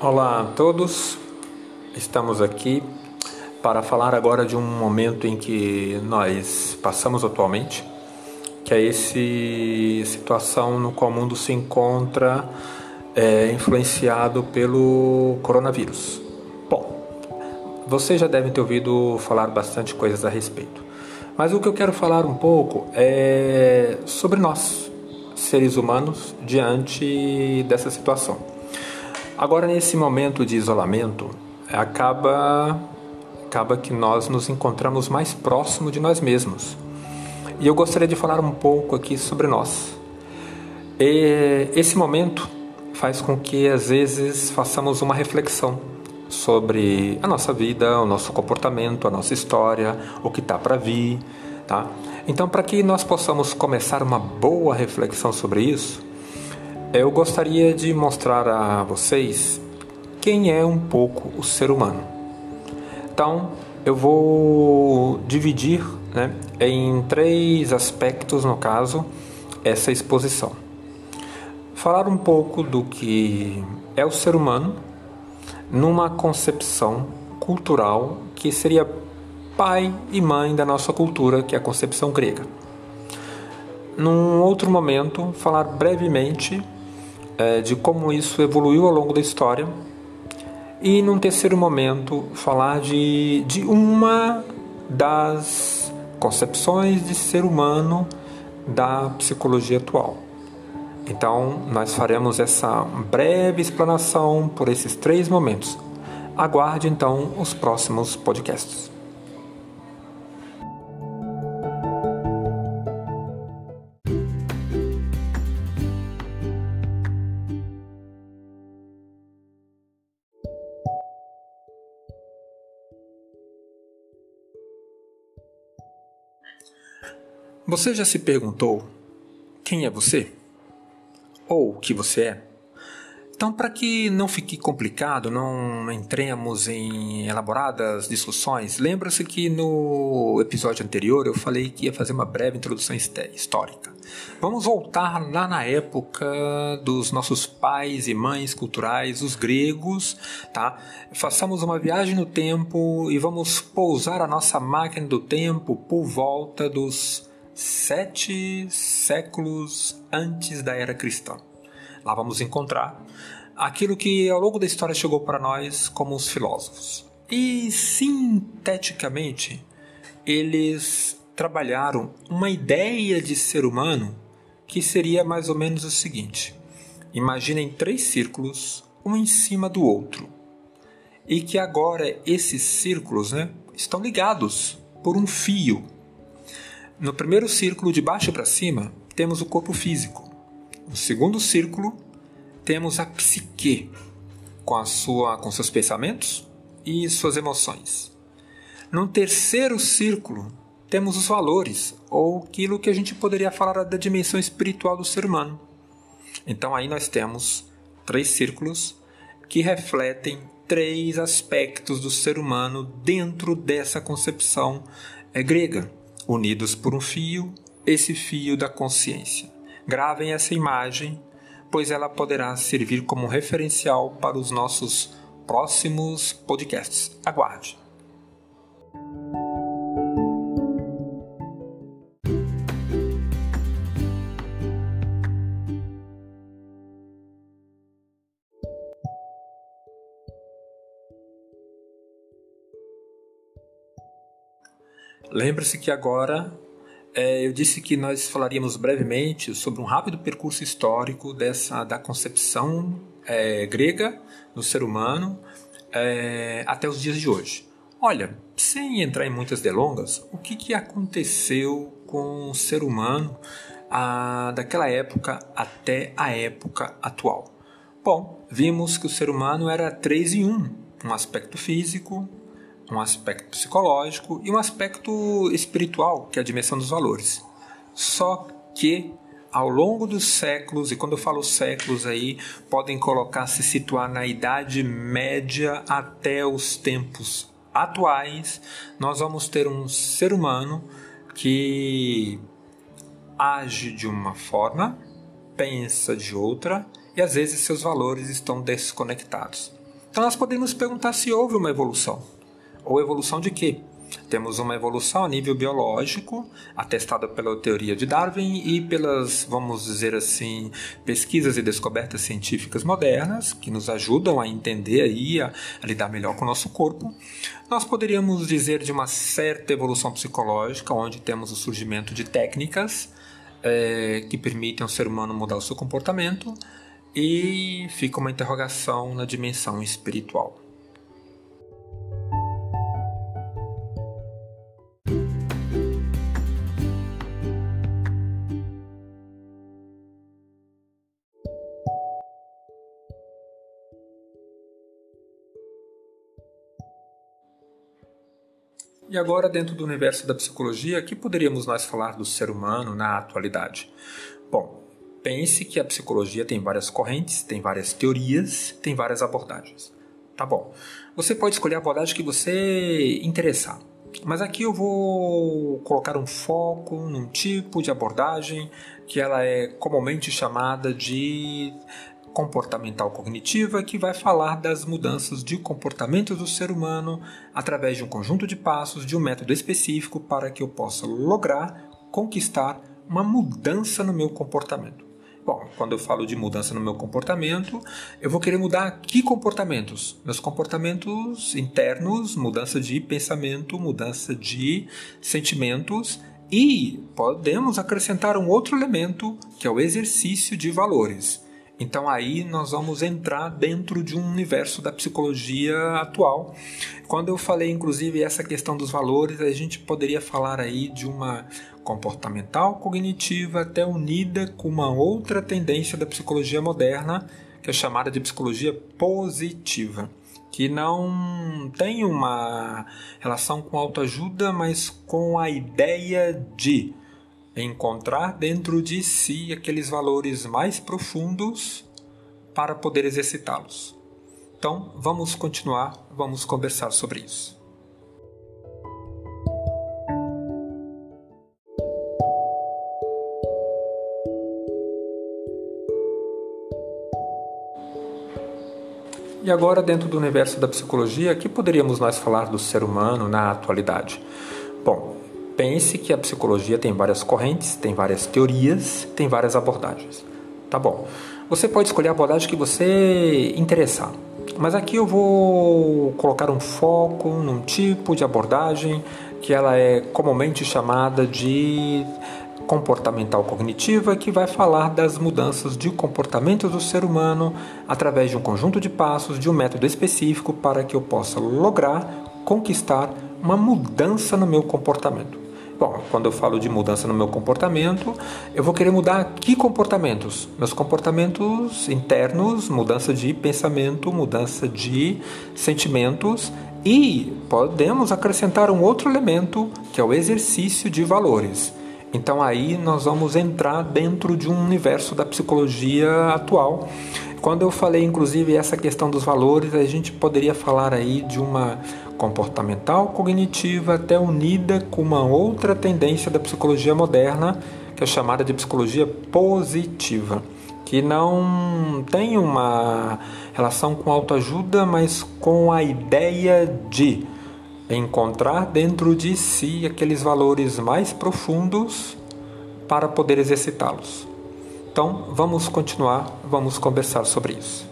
Olá a todos, estamos aqui para falar agora de um momento em que nós passamos atualmente, que é essa situação no qual o mundo se encontra é, influenciado pelo coronavírus. Bom, vocês já devem ter ouvido falar bastante coisas a respeito, mas o que eu quero falar um pouco é sobre nós, seres humanos, diante dessa situação. Agora, nesse momento de isolamento, acaba, acaba que nós nos encontramos mais próximo de nós mesmos. E eu gostaria de falar um pouco aqui sobre nós. E esse momento faz com que às vezes façamos uma reflexão sobre a nossa vida, o nosso comportamento, a nossa história, o que está para vir, tá? Então, para que nós possamos começar uma boa reflexão sobre isso, eu gostaria de mostrar a vocês quem é um pouco o ser humano. Então, eu vou dividir né, em três aspectos, no caso, essa exposição. Falar um pouco do que é o ser humano numa concepção cultural que seria pai e mãe da nossa cultura, que é a concepção grega. Num outro momento, falar brevemente é, de como isso evoluiu ao longo da história. E, num terceiro momento, falar de, de uma das concepções de ser humano da psicologia atual. Então, nós faremos essa breve explanação por esses três momentos. Aguarde então os próximos podcasts. Você já se perguntou quem é você? Ou o que você é? Então, para que não fique complicado, não entremos em elaboradas discussões, lembra-se que no episódio anterior eu falei que ia fazer uma breve introdução histórica. Vamos voltar lá na época dos nossos pais e mães culturais, os gregos, tá? Façamos uma viagem no tempo e vamos pousar a nossa máquina do tempo por volta dos sete séculos antes da era cristã. Lá vamos encontrar aquilo que ao longo da história chegou para nós como os filósofos. E sinteticamente, eles trabalharam uma ideia de ser humano que seria mais ou menos o seguinte: imaginem três círculos, um em cima do outro, e que agora esses círculos né, estão ligados por um fio no primeiro círculo, de baixo para cima, temos o corpo físico. No segundo círculo, temos a psique, com, a sua, com seus pensamentos e suas emoções. No terceiro círculo, temos os valores, ou aquilo que a gente poderia falar da dimensão espiritual do ser humano. Então aí nós temos três círculos que refletem três aspectos do ser humano dentro dessa concepção é, grega unidos por um fio, esse fio da consciência. Gravem essa imagem, pois ela poderá servir como referencial para os nossos próximos podcasts. Aguarde! Lembre-se que agora é, eu disse que nós falaríamos brevemente sobre um rápido percurso histórico dessa da concepção é, grega do ser humano é, até os dias de hoje. Olha, sem entrar em muitas delongas, o que, que aconteceu com o ser humano a, daquela época até a época atual? Bom, vimos que o ser humano era três em um, um aspecto físico, um aspecto psicológico e um aspecto espiritual, que é a dimensão dos valores. Só que ao longo dos séculos, e quando eu falo séculos aí, podem colocar se situar na Idade Média até os tempos atuais, nós vamos ter um ser humano que age de uma forma, pensa de outra e às vezes seus valores estão desconectados. Então nós podemos perguntar se houve uma evolução. Ou evolução de quê? Temos uma evolução a nível biológico, atestada pela teoria de Darwin e pelas, vamos dizer assim, pesquisas e descobertas científicas modernas, que nos ajudam a entender e a, a lidar melhor com o nosso corpo. Nós poderíamos dizer de uma certa evolução psicológica, onde temos o surgimento de técnicas é, que permitem ao ser humano mudar o seu comportamento, e fica uma interrogação na dimensão espiritual. E agora, dentro do universo da psicologia, que poderíamos nós falar do ser humano na atualidade? Bom, pense que a psicologia tem várias correntes, tem várias teorias, tem várias abordagens. Tá bom. Você pode escolher a abordagem que você interessar. Mas aqui eu vou colocar um foco num tipo de abordagem que ela é comumente chamada de comportamental cognitiva, que vai falar das mudanças de comportamento do ser humano através de um conjunto de passos, de um método específico para que eu possa lograr conquistar uma mudança no meu comportamento. Bom, quando eu falo de mudança no meu comportamento, eu vou querer mudar que comportamentos? Meus comportamentos internos, mudança de pensamento, mudança de sentimentos e podemos acrescentar um outro elemento que é o exercício de valores. Então aí nós vamos entrar dentro de um universo da psicologia atual. Quando eu falei inclusive essa questão dos valores, a gente poderia falar aí de uma comportamental cognitiva até unida com uma outra tendência da psicologia moderna, que é chamada de psicologia positiva, que não tem uma relação com autoajuda, mas com a ideia de encontrar dentro de si aqueles valores mais profundos para poder exercitá-los. Então, vamos continuar, vamos conversar sobre isso. E agora, dentro do universo da psicologia, que poderíamos nós falar do ser humano na atualidade? Bom, pense que a psicologia tem várias correntes, tem várias teorias, tem várias abordagens. Tá bom. Você pode escolher a abordagem que você interessar. Mas aqui eu vou colocar um foco num tipo de abordagem que ela é comumente chamada de comportamental cognitiva, que vai falar das mudanças de comportamento do ser humano através de um conjunto de passos, de um método específico para que eu possa lograr conquistar uma mudança no meu comportamento. Bom, quando eu falo de mudança no meu comportamento, eu vou querer mudar que comportamentos? Meus comportamentos internos, mudança de pensamento, mudança de sentimentos e podemos acrescentar um outro elemento que é o exercício de valores. Então aí nós vamos entrar dentro de um universo da psicologia atual. Quando eu falei inclusive essa questão dos valores, a gente poderia falar aí de uma comportamental cognitiva até unida com uma outra tendência da psicologia moderna, que é chamada de psicologia positiva, que não tem uma relação com autoajuda, mas com a ideia de encontrar dentro de si aqueles valores mais profundos para poder exercitá-los. Então, vamos continuar, vamos conversar sobre isso.